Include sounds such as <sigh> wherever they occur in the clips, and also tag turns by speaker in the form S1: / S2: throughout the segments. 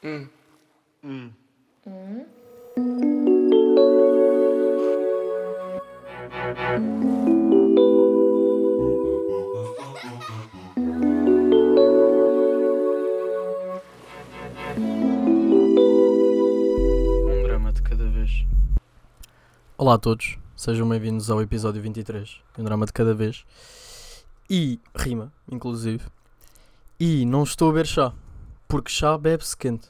S1: Hum.
S2: Hum.
S1: Um drama de cada vez. Olá a todos, sejam bem-vindos ao episódio 23 de Um Drama de Cada Vez. E rima, inclusive. E não estou a beber chá, porque chá bebe-se quente,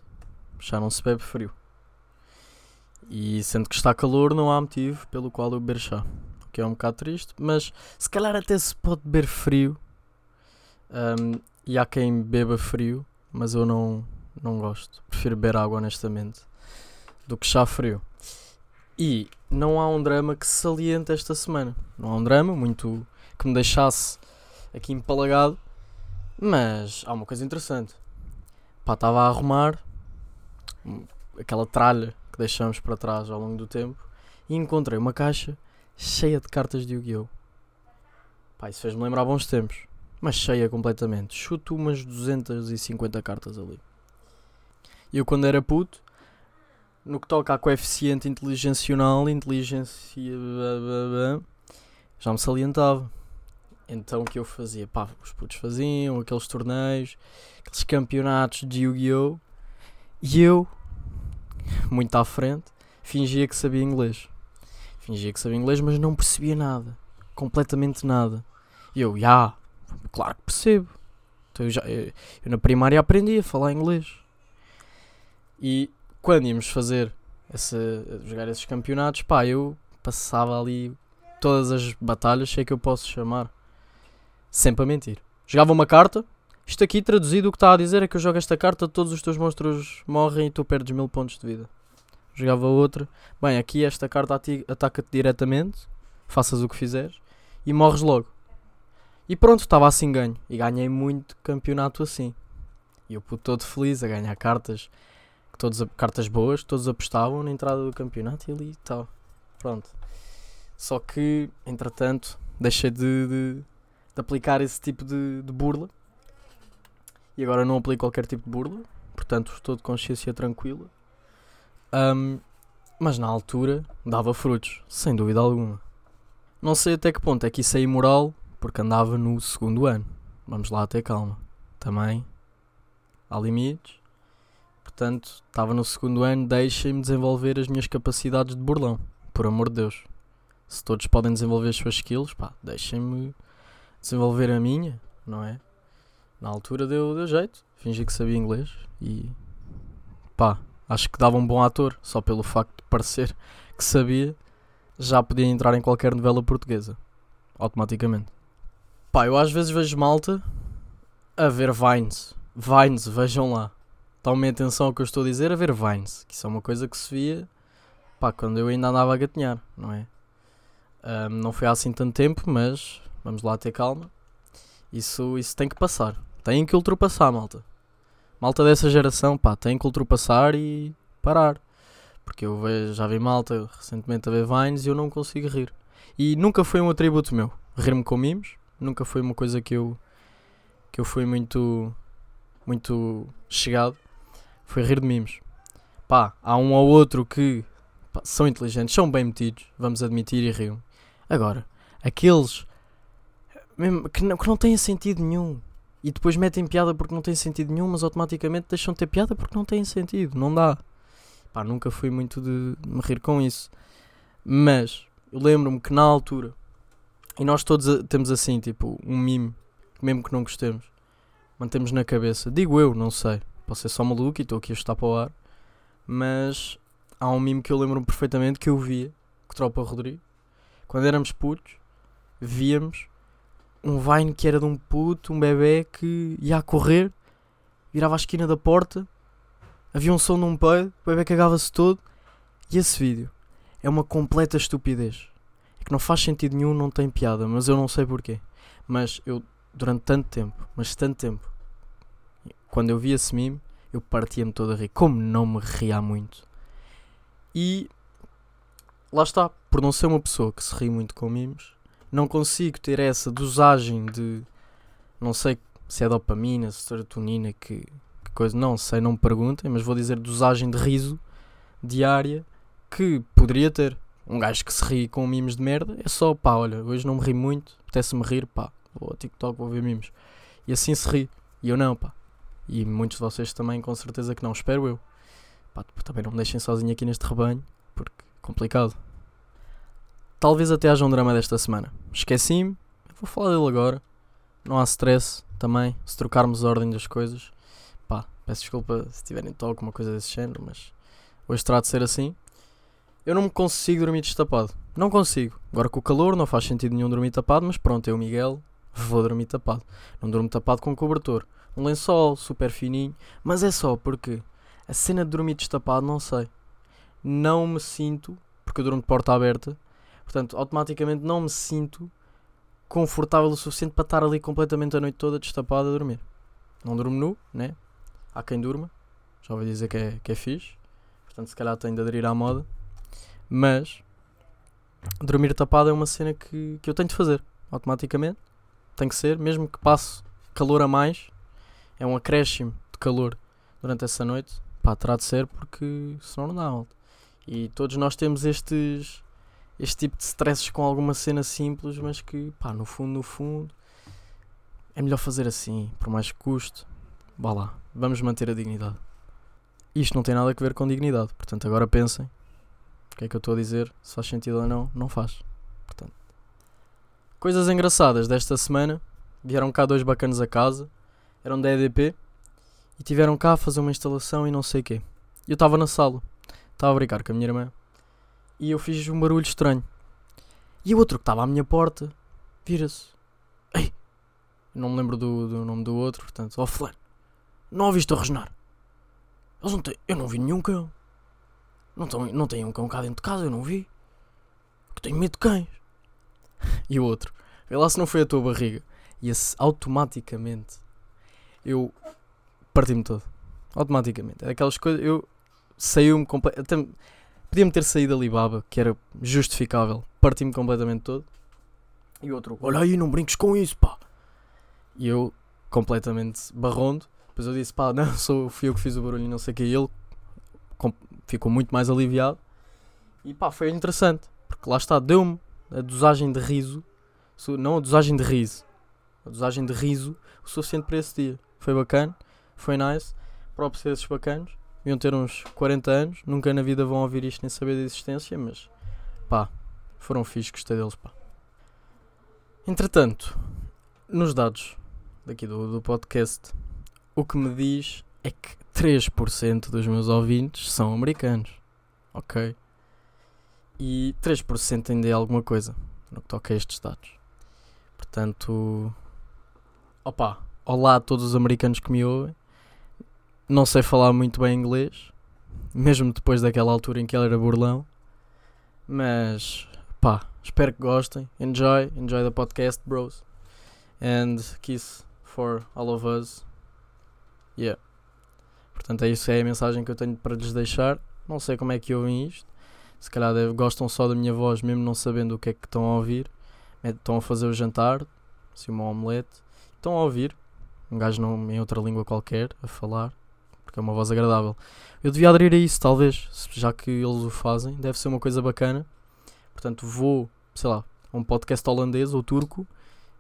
S1: chá não se bebe frio. E sendo que está calor, não há motivo pelo qual eu beber chá. O que é um bocado triste, mas se calhar até se pode beber frio. Ahm, e há quem beba frio, mas eu não, não gosto. Prefiro beber água, honestamente, do que chá frio. E não há um drama que se saliente esta semana. Não há um drama muito que me deixasse aqui empalagado. Mas há uma coisa interessante. Pá, estava a arrumar aquela tralha que deixamos para trás ao longo do tempo e encontrei uma caixa cheia de cartas de Yu-Gi-Oh! Pá, isso fez-me lembrar bons tempos. Mas cheia completamente. Chuto umas 250 cartas ali. Eu quando era puto, no que toca a coeficiente inteligencional, inteligência. já me salientava. Então o que eu fazia? Pá, os putos faziam aqueles torneios, aqueles campeonatos de Yu-Gi-Oh! E eu, muito à frente, fingia que sabia inglês. Fingia que sabia inglês, mas não percebia nada. Completamente nada. E eu, já, claro que percebo. Então eu, já, eu, eu na primária aprendi a falar inglês. E quando íamos fazer jogar esses campeonatos, pá, eu passava ali todas as batalhas, sei que eu posso chamar. Sempre a mentir. Jogava uma carta, isto aqui traduzido o que está a dizer é que eu jogo esta carta, todos os teus monstros morrem e tu perdes mil pontos de vida. Jogava outra, bem, aqui esta carta ataca-te diretamente, faças o que fizeres, e morres logo. E pronto, estava assim ganho. E ganhei muito campeonato assim. E eu puto todo feliz a ganhar cartas, todos, cartas boas, todos apostavam na entrada do campeonato e ali tal. Pronto. Só que, entretanto, deixei de, de, de aplicar esse tipo de, de burla. E agora não aplico qualquer tipo de burla. Portanto, estou de consciência tranquila. Ahm, mas na altura dava frutos, sem dúvida alguma. Não sei até que ponto é que isso é imoral, porque andava no segundo ano. Vamos lá ter calma. Também há limites. Portanto, estava no segundo ano, deixem-me desenvolver as minhas capacidades de burlão. Por amor de Deus. Se todos podem desenvolver as suas skills, pá, deixem-me desenvolver a minha, não é? Na altura deu, deu jeito. Fingi que sabia inglês e pá, acho que dava um bom ator, só pelo facto de parecer que sabia, já podia entrar em qualquer novela portuguesa. Automaticamente. Pá, eu às vezes vejo malta a ver Vines. Vines, vejam lá. Tomem atenção ao que eu estou a dizer, a ver Vines. Que isso é uma coisa que se via pá, quando eu ainda andava a gatinhar, não é? Ahm, não foi há assim tanto tempo, mas vamos lá ter calma. Isso, isso tem que passar. Tem que ultrapassar, malta. Malta dessa geração, pá, tem que ultrapassar e parar. Porque eu vejo, já vi malta recentemente a ver Vines e eu não consigo rir. E nunca foi um atributo meu. Rir-me com mimos. Nunca foi uma coisa que eu que eu fui muito muito chegado. Foi rir de mimos. Pá, há um ou outro que pá, são inteligentes, são bem metidos, vamos admitir e riam. Agora, aqueles mesmo, que, não, que não têm sentido nenhum e depois metem piada porque não tem sentido nenhum, mas automaticamente deixam de ter piada porque não têm sentido, não dá. Pá, nunca fui muito de me rir com isso. Mas eu lembro-me que na altura, e nós todos temos assim, tipo, um mime, mesmo que não gostemos, mantemos na cabeça. Digo eu, não sei. Posso ser só maluco e estou aqui a estar para o ar. Mas há um mime que eu lembro-me perfeitamente que eu via, que tropa Rodrigo, quando éramos putos, víamos um Vine que era de um puto, um bebê que ia a correr, virava à esquina da porta, havia um som de um peido, o bebê cagava-se todo, e esse vídeo é uma completa estupidez. É que não faz sentido nenhum, não tem piada, mas eu não sei porquê. Mas eu, durante tanto tempo, mas tanto tempo, quando eu vi esse meme, eu partia-me todo a rir. Como não me ria muito. E lá está, por não ser uma pessoa que se ri muito com memes, não consigo ter essa dosagem de não sei se é dopamina, serotonina que, que coisa, não sei, não me perguntem, mas vou dizer dosagem de riso diária que poderia ter. Um gajo que se ri com mimos de merda é só, pá, olha, hoje não me ri muito, apetece-me rir, pá, vou ao TikTok, vou ver mimos. E assim se ri. E eu não, pá. E muitos de vocês também, com certeza que não, espero eu. Pá, também não me deixem sozinho aqui neste rebanho, porque é complicado. Talvez até haja um drama desta semana. Esqueci-me, vou falar dele agora. Não há stress também, se trocarmos a ordem das coisas. Pá, peço desculpa se tiverem toque, uma coisa desse género, mas hoje terá de ser assim. Eu não me consigo dormir destapado. Não consigo. Agora com o calor não faz sentido nenhum dormir tapado, mas pronto, eu, Miguel, vou dormir tapado. Não durmo tapado com cobertor. Um lençol super fininho, mas é só porque a cena de dormir destapado, não sei. Não me sinto, porque eu durmo de porta aberta, portanto, automaticamente não me sinto confortável o suficiente para estar ali completamente a noite toda destapado a dormir. Não durmo nu, né? Há quem durma, já ouvi dizer que é, que é fixe, portanto, se calhar tenho de aderir à moda, mas dormir tapado é uma cena que, que eu tenho de fazer automaticamente. Tem que ser, mesmo que passe calor a mais, é um acréscimo de calor durante essa noite. Pá, terá de ser porque senão não dá malta. E todos nós temos estes este tipo de stresses com alguma cena simples, mas que, pá, no fundo, no fundo, é melhor fazer assim, por mais que custe. Vá lá, vamos manter a dignidade. Isto não tem nada a ver com dignidade, portanto, agora pensem o que é que eu estou a dizer, se faz sentido ou não, não faz. Portanto, coisas engraçadas desta semana: vieram cá dois bacanos a casa, eram da EDP e tiveram cá a fazer uma instalação e não sei o quê. Eu estava na sala, estava a brincar com a minha irmã e eu fiz um barulho estranho. E o outro que estava à minha porta vira-se. Ei! Não me lembro do, do nome do outro, portanto, ó oh, Fulano, não ouviste a rosnar? Eles não têm. Eu não vi nenhum cão. Não, tão, não tem um cão cá dentro de casa, eu não vi. Que tenho medo de cães. <laughs> E o outro, vê lá se não foi a tua barriga. E esse automaticamente eu parti-me todo. Automaticamente. É aquelas coisas. Eu saiu-me completamente. Podia-me ter saído ali baba, que era justificável. Parti-me completamente todo. E outro, olha aí, não brinques com isso, pá. E eu, completamente barrondo. Depois eu disse, pá, <laughs> não, sou, fui eu que fiz o barulho não sei o que. E ele ficou muito mais aliviado. E pá, foi interessante. Porque lá está, deu-me a dosagem de riso. Não a dosagem de riso. A dosagem de riso o suficiente para esse dia. Foi bacana, foi nice. Próprios esses bacanos deviam ter uns 40 anos, nunca na vida vão ouvir isto nem saber da existência, mas pá, foram fixos, gostei deles, pá. Entretanto, nos dados daqui do, do podcast, o que me diz é que 3% dos meus ouvintes são americanos, ok? E 3% ainda é alguma coisa no que toca a estes dados. Portanto, opa, olá a todos os americanos que me ouvem não sei falar muito bem inglês, mesmo depois daquela altura em que ele era burlão. Mas pá, espero que gostem. Enjoy, enjoy the podcast, bros. And kiss for all of us. Yeah. Portanto, é isso é a mensagem que eu tenho para lhes deixar. Não sei como é que ouvem isto. Se calhar gostam só da minha voz, mesmo não sabendo o que é que estão a ouvir. Estão a fazer o jantar, assim, uma omelete. Estão a ouvir um gajo não, em outra língua qualquer a falar porque é uma voz agradável. Eu devia aderir a isso, talvez, já que eles o fazem, deve ser uma coisa bacana. Portanto, vou, sei lá, a um podcast holandês ou turco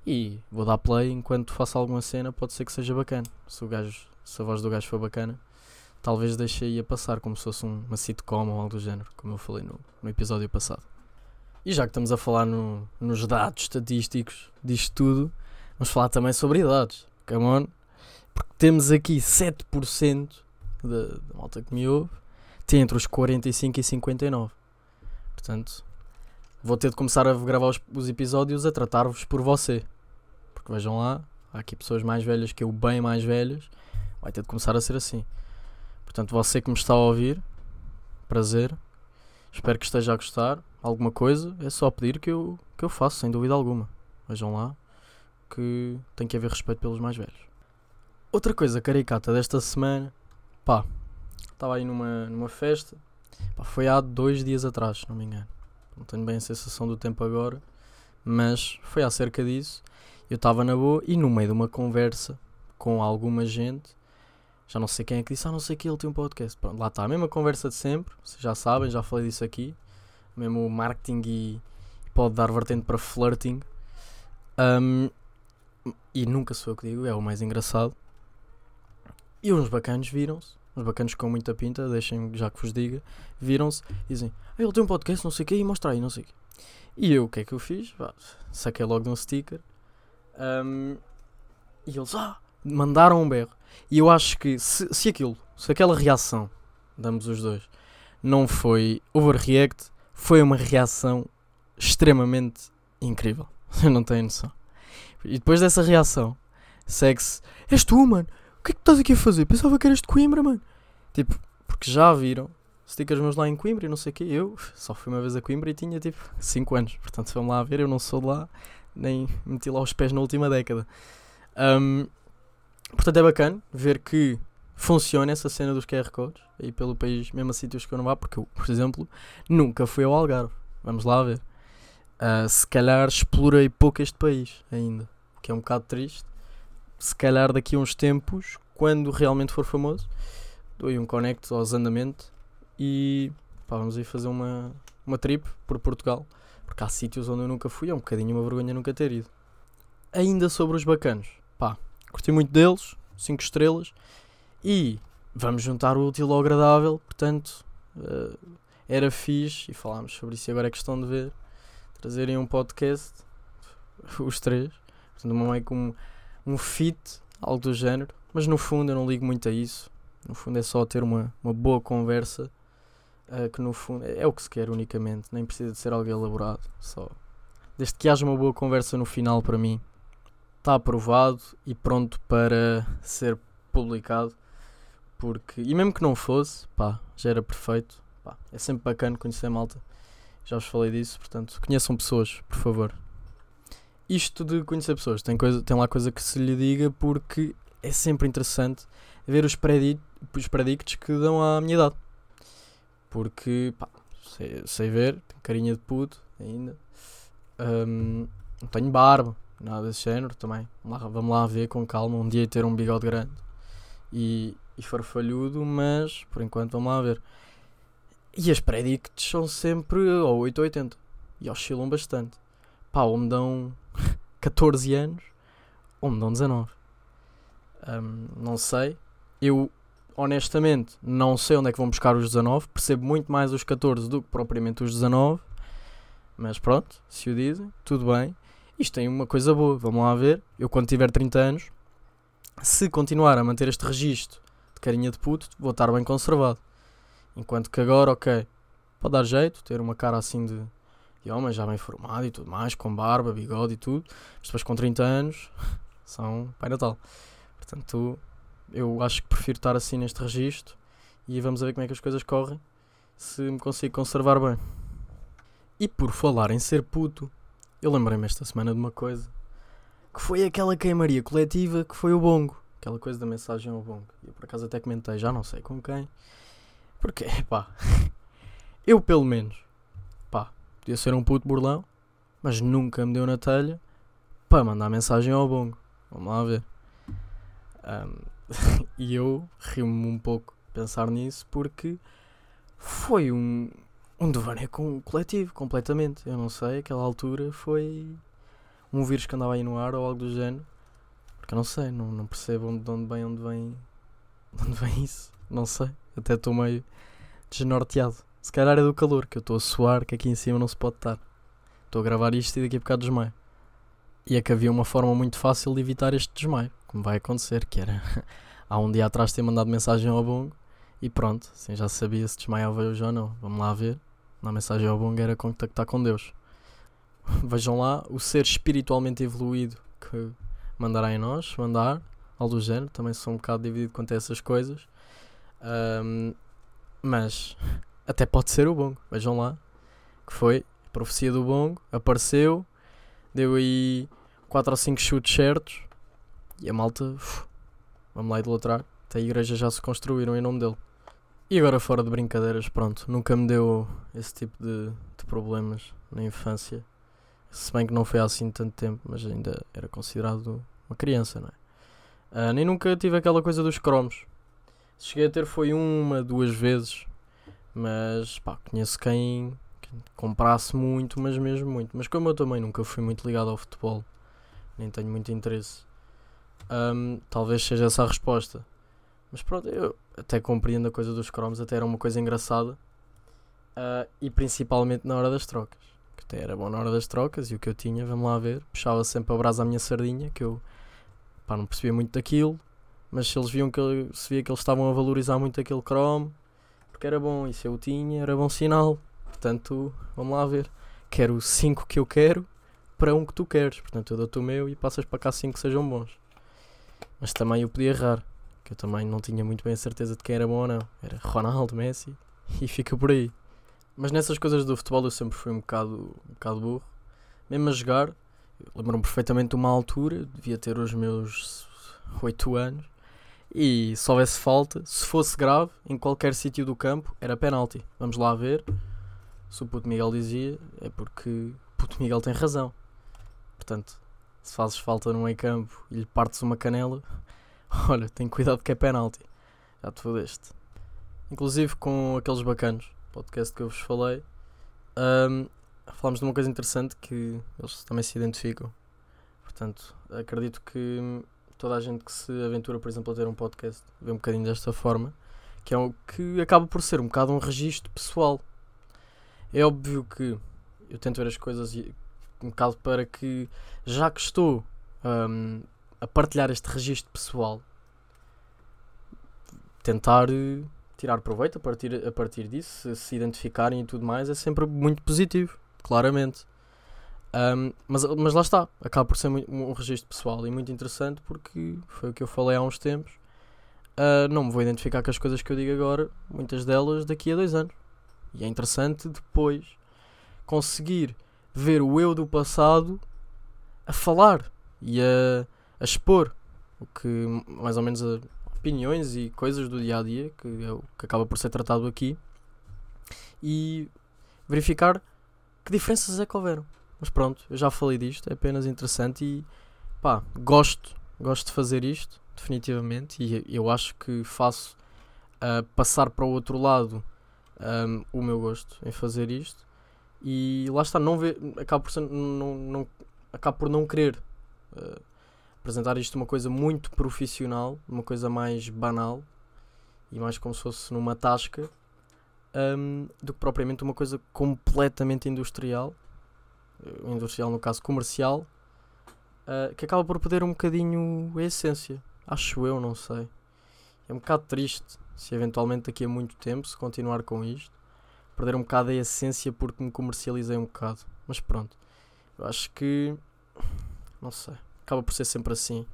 S1: e vou dar play enquanto faço alguma cena, pode ser que seja bacana. Se, o gajo, se a voz do gajo for bacana, talvez deixe aí a passar, como se fosse um, uma sitcom ou algo do género, como eu falei no, no episódio passado. E já que estamos a falar no, nos dados estatísticos disto tudo, vamos falar também sobre idades. Come on, porque temos aqui 7% da, da malta que me ouve tem entre os 45 e 59. Portanto, vou ter de começar a gravar os, os episódios a tratar-vos por você. Porque vejam lá, há aqui pessoas mais velhas que eu, bem mais velhas, vai ter de começar a ser assim. Portanto, você que me está a ouvir, prazer. Espero que esteja a gostar. Alguma coisa, é só pedir que eu, que eu faço, sem dúvida alguma. Vejam lá que tem que haver respeito pelos mais velhos. Outra coisa caricata desta semana, pá, estava aí numa, numa festa, pá, foi há dois dias atrás, se não me engano. Não tenho bem a sensação do tempo agora, mas foi há cerca disso. Eu estava na boa e no meio de uma conversa com alguma gente, Já não sei quem é que disse, ah, não sei que ele tem um podcast. Pronto, lá está, a mesma conversa de sempre, vocês já sabem, já falei disso aqui. Mesmo marketing e pode dar vertente para flirting. Um, e nunca sou eu que digo, é o mais engraçado. E uns bacanos viram-se, uns bacanos com muita pinta, deixem já que vos diga, viram-se e dizem: ah, ele tem um podcast, não sei o que, e mostra aí, não sei o que. E eu, o que é que eu fiz? Saquei logo de um sticker. Um, e eles, ah, mandaram um berro. E eu acho que se, se aquilo, se aquela reação, damos os dois, não foi overreact, foi uma reação extremamente incrível. <laughs> Eu não tenho noção. E depois dessa reação, segue-se: És tu, mano? O que é que estás aqui a fazer? Pensava que eras de Coimbra, mano. Tipo, porque já viram stickers meus lá em Coimbra e não sei o quê. Eu só fui uma vez a Coimbra e tinha tipo 5 anos. Portanto, vamos lá ver, eu não sou de lá, nem meti lá os pés na última década. Um, portanto, é bacana ver que funciona essa cena dos QR Codes aí pelo país, mesmo a sítios que eu não vá, porque eu, por exemplo, nunca fui ao Algarve. Vamos lá ver. Uh, se calhar explorei pouco este país ainda, o que é um bocado triste. Se calhar daqui a uns tempos, quando realmente for famoso, dou aí um connect aos andamentos e pá, vamos aí fazer uma, uma trip por Portugal, porque há sítios onde eu nunca fui, é um bocadinho uma vergonha nunca ter ido. Ainda sobre os bacanos, pá, curti muito deles, 5 estrelas, e vamos juntar o útil ao agradável, portanto, uh, era fixe, e falámos sobre isso agora é questão de ver trazerem um podcast, <laughs> os três, portanto, meio com um, um fit, algo do género, mas no fundo eu não ligo muito a isso. No fundo é só ter uma, uma boa conversa, uh, que no fundo é, é, o que se quer unicamente, nem precisa de ser algo elaborado, só. Desde que haja uma boa conversa no final, para mim, está aprovado e pronto para ser publicado. Porque, e mesmo que não fosse, pá, já era perfeito. Pá, é sempre bacana conhecer malta já vos falei disso, portanto, conheçam pessoas, por favor. Isto de conhecer pessoas, tem, coisa, tem lá coisa que se lhe diga porque é sempre interessante ver os, predict, os predictos que dão à minha idade. Porque, pá, sei, sei ver, tenho carinha de puto ainda. Um, não tenho barba, nada desse género também. Vamos lá, vamos lá ver com calma, um dia ter um bigode grande e, e farfalhudo, mas por enquanto vamos lá ver. E as predicts são sempre ou 8 ou 80 e oscilam bastante. Pá, ou me dão <laughs> 14 anos ou me dão 19. Um, não sei. Eu, honestamente, não sei onde é que vão buscar os 19. Percebo muito mais os 14 do que propriamente os 19. Mas pronto, se o dizem, tudo bem. Isto tem uma coisa boa, vamos lá ver. Eu, quando tiver 30 anos, se continuar a manter este registro de carinha de puto, vou estar bem conservado. Enquanto que agora, ok, pode dar jeito, ter uma cara assim de, de homem já bem formado e tudo mais, com barba, bigode e tudo, mas depois com 30 anos <laughs> são Pai Natal. Portanto, eu acho que prefiro estar assim neste registro e vamos ver como é que as coisas correm, se me consigo conservar bem. E por falar em ser puto, eu lembrei-me esta semana de uma coisa que foi aquela queimaria coletiva que foi o bongo. Aquela coisa da mensagem ao bongo. Eu por acaso até comentei, já não sei com quem, porque, <laughs> pá, eu pelo menos, podia ser um puto burlão, mas nunca me deu na telha para mandar mensagem ao bongo. Vamos lá ver. Um, <laughs> e eu rio-me um pouco pensar nisso porque foi um, um devaneio com, coletivo, completamente. Eu não sei, aquela altura foi um vírus que andava aí no ar ou algo do género. Porque eu não sei, não, não percebo de onde vem, onde vem, <laughs> de onde vem isso. Não sei. Até estou meio desnorteado. Se calhar é do calor, que eu estou a suar, que aqui em cima não se pode estar. Estou a gravar isto e daqui a bocado desmaio. E é que havia uma forma muito fácil de evitar este desmaio, como vai acontecer, que era <laughs> há um dia atrás ter mandado mensagem ao Bongo e pronto, assim já sabia se desmaiava hoje ou não. Vamos lá ver. Na mensagem ao Bongo era contactar com Deus. <laughs> Vejam lá o ser espiritualmente evoluído que mandará em nós, mandar, algo do género. Também sou um bocado dividido quanto a essas coisas. Um, mas até pode ser o bongo. Vejam lá. Que foi a profecia do bongo. Apareceu. Deu aí 4 ou 5 chutes certos. E a malta. Uf, vamos lá idolatrar. Até a igreja já se construíram em nome dele. E agora, fora de brincadeiras, pronto. Nunca me deu esse tipo de, de problemas na infância. Se bem que não foi assim tanto tempo, mas ainda era considerado uma criança, não é? Uh, nem nunca tive aquela coisa dos cromos Cheguei a ter foi uma, duas vezes, mas pá, conheço quem, comprasse muito, mas mesmo muito. Mas como eu também nunca fui muito ligado ao futebol, nem tenho muito interesse, um, talvez seja essa a resposta. Mas pronto, eu até compreendo a coisa dos cromos, até era uma coisa engraçada. Uh, e principalmente na hora das trocas. Que até era bom na hora das trocas e o que eu tinha, vamos lá ver, puxava sempre a brasa à minha sardinha, que eu pá, não percebia muito daquilo, mas se eles viam que se via que eles estavam a valorizar muito aquele Chrome, porque era bom, e se eu tinha, era bom sinal. Portanto, vamos lá ver. Quero 5 que eu quero para um que tu queres. Portanto, eu dou-te o meu e passas para cá 5 que sejam bons. Mas também eu podia errar, que eu também não tinha muito bem a certeza de quem era bom ou não. Era Ronaldo, Messi <laughs> e fica por aí. Mas nessas coisas do futebol eu sempre fui um bocado, um bocado burro. Mesmo a jogar, lembro-me perfeitamente de uma altura, devia ter os meus 8 anos, e se houvesse falta, se fosse grave, em qualquer sítio do campo, era penalti. Vamos lá ver. Se o puto Miguel dizia, é porque puto Miguel tem razão. Portanto, se fazes falta no meio campo e lhe partes uma canela, <laughs> olha, tem cuidado que é penalti. Já te fodeste. Inclusive com aqueles bacanos podcast que eu vos falei, um, falámos de uma coisa interessante que eles também se identificam. Portanto, acredito que toda a gente que se aventura, por exemplo, a ter um podcast vê um bocadinho desta forma, que é o que acaba por ser um bocado um registro pessoal. É óbvio que eu tento ver as coisas um bocado para que, já que estou um, a partilhar este registro pessoal, tentar tirar proveito a partir, a partir disso, se identificarem e tudo mais, é sempre muito positivo, claramente. Um, mas, mas lá está, acaba por ser muito, um registro pessoal e muito interessante porque foi o que eu falei há uns tempos. Uh, não me vou identificar com as coisas que eu digo agora, muitas delas daqui a dois anos. E é interessante depois conseguir ver o eu do passado a falar e a, a expor o que mais ou menos a, opiniões e coisas do dia a dia, que é o que acaba por ser tratado aqui, e verificar que diferenças é que houveram. Mas pronto, eu já falei disto, é apenas interessante e pá, gosto, gosto de fazer isto, definitivamente, e eu acho que faço uh, passar para o outro lado um, o meu gosto em fazer isto. E lá está, não ver, acabo por, não, não, acabo por não querer uh, apresentar isto uma coisa muito profissional, uma coisa mais banal e mais como se fosse numa tasca um, do que propriamente uma coisa completamente industrial, industrial no caso comercial, uh, que acaba por perder um bocadinho a essência. Acho eu, não sei. É um bocado triste se eventualmente daqui a muito tempo, se continuar com isto, perder um bocado a essência porque me comercializei um bocado. Mas pronto, eu acho que. Não sei acaba por ser sempre assim.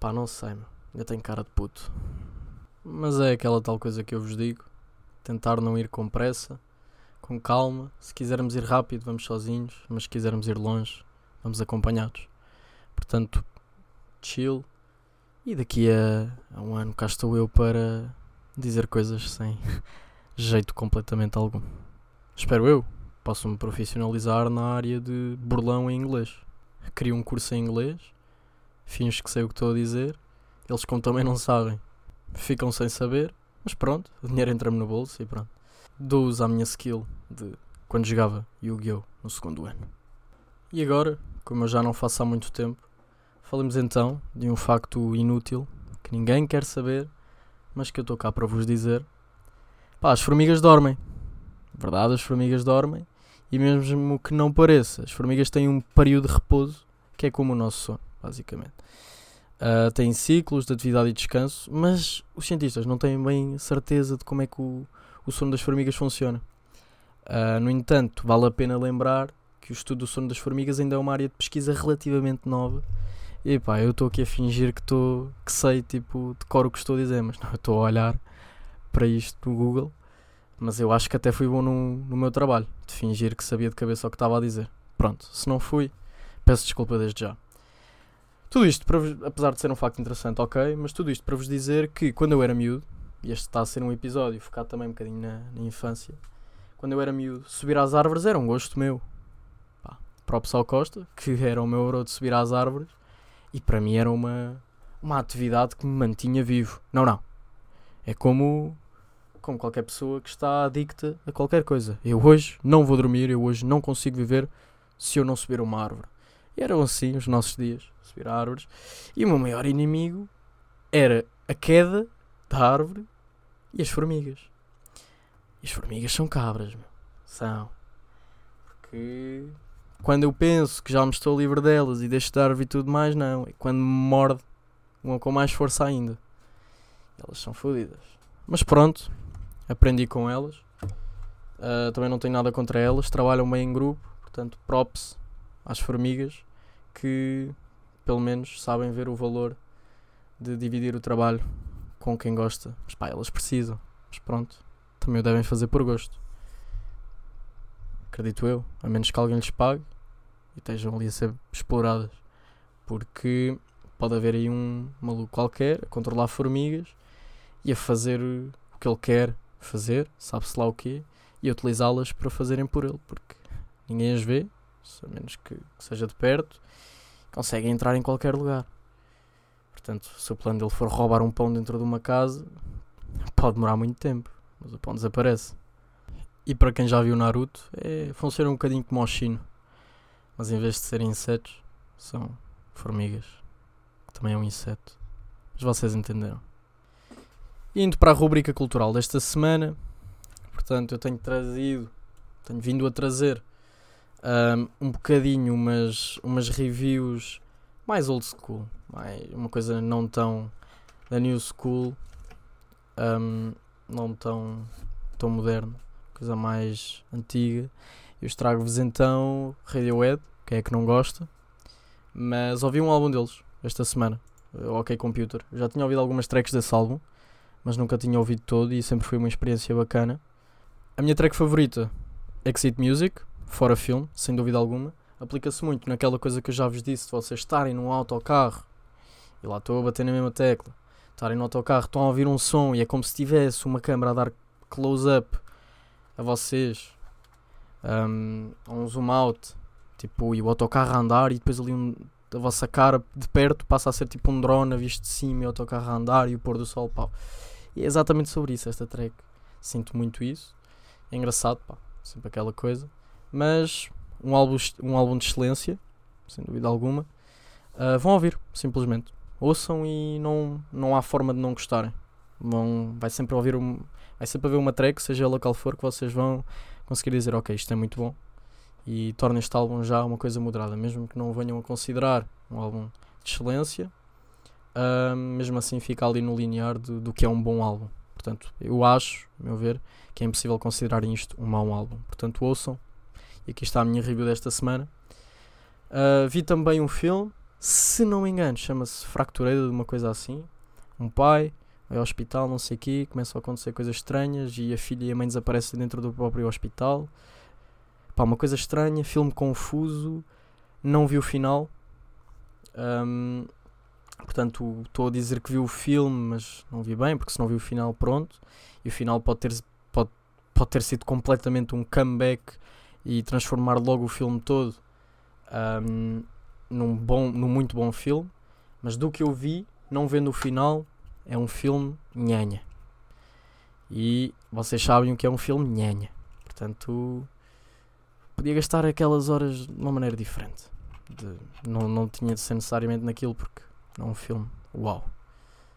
S1: Pá, não sei, meu. ainda tenho cara de puto. Mas é aquela tal coisa que eu vos digo: tentar não ir com pressa, com calma. Se quisermos ir rápido, vamos sozinhos, mas se quisermos ir longe, vamos acompanhados. Portanto, chill. E daqui a, a um ano cá estou eu para dizer coisas sem <laughs> jeito completamente algum. Espero eu. Posso-me profissionalizar na área de burlão em inglês. Crio um curso em inglês finges que sei o que estou a dizer, eles como também não sabem, ficam sem saber, mas pronto, o dinheiro entra-me no bolso e pronto. Dou-os à minha skill de quando jogava Yu-Gi-Oh! no segundo ano. E agora, como eu já não faço há muito tempo, falemos então de um facto inútil que ninguém quer saber, mas que eu estou cá para vos dizer. Pá, as formigas dormem. Verdade, as formigas dormem. E mesmo que não pareça, as formigas têm um período de repouso que é como o nosso sono basicamente. Uh, tem ciclos de atividade e descanso, mas os cientistas não têm bem certeza de como é que o, o sono das formigas funciona. Uh, no entanto, vale a pena lembrar que o estudo do sono das formigas ainda é uma área de pesquisa relativamente nova. E pá, eu estou aqui a fingir que, tô, que sei, tipo, decoro o que estou a dizer, mas não, eu estou a olhar para isto no Google. Mas eu acho que até fui bom no, no meu trabalho, de fingir que sabia de cabeça o que estava a dizer. Pronto, se não fui, peço desculpa desde já. Tudo isto, para vos, apesar de ser um facto interessante, ok, mas tudo isto para vos dizer que quando eu era miúdo, este está a ser um episódio focado também um bocadinho na, na infância, quando eu era miúdo, subir às árvores era um gosto meu. Pá, próprio Sal Costa, que era o meu hero de subir às árvores, e para mim era uma, uma atividade que me mantinha vivo. Não, não. É como, como qualquer pessoa que está adicta a qualquer coisa. Eu hoje não vou dormir, eu hoje não consigo viver se eu não subir uma árvore. E eram assim os nossos dias, subir árvores. E o meu maior inimigo era a queda da árvore e as formigas. E as formigas são cabras, meu. São. Porque quando eu penso que já me estou livre delas e deixo de árvore e tudo mais, não. E quando me morde, uma com mais força ainda. Elas são fodidas. Mas pronto, aprendi com elas. Uh, também não tenho nada contra elas. Trabalham bem em grupo. Portanto, props às formigas que pelo menos sabem ver o valor de dividir o trabalho com quem gosta. Mas pá, elas precisam. Mas pronto, também o devem fazer por gosto. Acredito eu. A menos que alguém lhes pague e estejam ali a ser exploradas. Porque pode haver aí um maluco qualquer a controlar formigas e a fazer o que ele quer fazer, sabe-se lá o quê, e utilizá-las para fazerem por ele, porque ninguém as vê, a menos que, seja de perto, conseguem entrar em qualquer lugar. Portanto, se o plano dele for roubar um pão dentro de uma casa, pode demorar muito tempo, mas o pão desaparece. E para quem já viu Naruto, é, funciona um bocadinho como o Chino, mas em vez de serem insetos, são formigas também é um inseto. Mas vocês entenderam. Indo para a rubrica cultural desta semana, portanto, eu tenho trazido, tenho vindo a trazer um, um bocadinho umas, umas reviews mais old school, mais, uma coisa não tão da new school, um, não tão, tão moderna, coisa mais antiga. Eu trago-vos então Radiohead, quem é que não gosta, mas ouvi um álbum deles esta semana. Ok Computer. Já tinha ouvido algumas tracks desse álbum, mas nunca tinha ouvido todo e sempre foi uma experiência bacana. A minha track favorita, Exit Music, fora filme, sem dúvida alguma. Aplica-se muito naquela coisa que eu já vos disse, de vocês estarem num autocarro, e lá estou a bater na mesma tecla, estarem no autocarro, estão a ouvir um som e é como se tivesse uma câmera a dar close-up a vocês, um, um zoom out, tipo, e o autocarro a andar e depois ali um, a vossa cara de perto passa a ser tipo um drone a visto de cima e o autocarro a andar e o pôr do sol, pá. E é exatamente sobre isso esta track. Sinto muito isso. É engraçado, pá. Sempre aquela coisa. Mas um álbum, um álbum de excelência, sem dúvida alguma. Uh, vão ouvir, simplesmente. Ouçam e não, não há forma de não gostarem. Vão, vai sempre ouvir um, vai sempre haver uma track, seja ela qual for, que vocês vão conseguir dizer, ok, isto é muito bom e torna este álbum já uma coisa moderada, mesmo que não venham a considerar um álbum de excelência, uh, mesmo assim fica ali no linear do, do que é um bom álbum. Portanto, eu acho, a meu ver, que é impossível considerar isto um mau álbum. Portanto, ouçam. E aqui está a minha review desta semana. Uh, vi também um filme, se não me engano, chama-se Fracturado, uma coisa assim. Um pai vai ao hospital, não sei o quê, começam a acontecer coisas estranhas e a filha e a mãe desaparecem dentro do próprio hospital. Pá, uma coisa estranha, filme confuso, não vi o final. Um, portanto, estou a dizer que vi o filme, mas não vi bem, porque se não vi o final, pronto. E o final pode ter, pode, pode ter sido completamente um comeback e transformar logo o filme todo um, num, bom, num muito bom filme. Mas do que eu vi, não vendo o final, é um filme nhanha. E vocês sabem o que é um filme nhanha. Portanto, podia gastar aquelas horas de uma maneira diferente. De, não, não tinha de ser necessariamente naquilo porque não é um filme. Uau!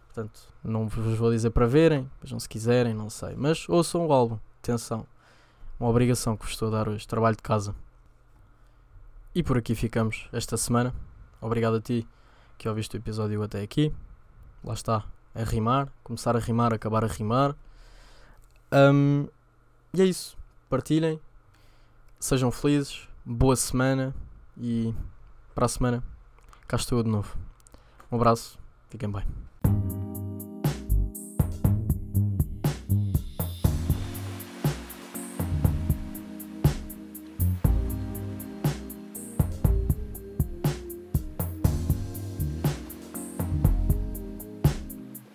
S1: Portanto, não vos vou dizer para verem, vejam se quiserem, não sei. Mas ouçam o álbum, atenção. Uma obrigação que vos estou a dar hoje, trabalho de casa. E por aqui ficamos esta semana. Obrigado a ti que ouviste o episódio até aqui. Lá está, a rimar, começar a rimar, acabar a rimar. Um, e é isso. Partilhem, Sejam felizes, boa semana e para a semana cá estou eu de novo. Um abraço, fiquem bem.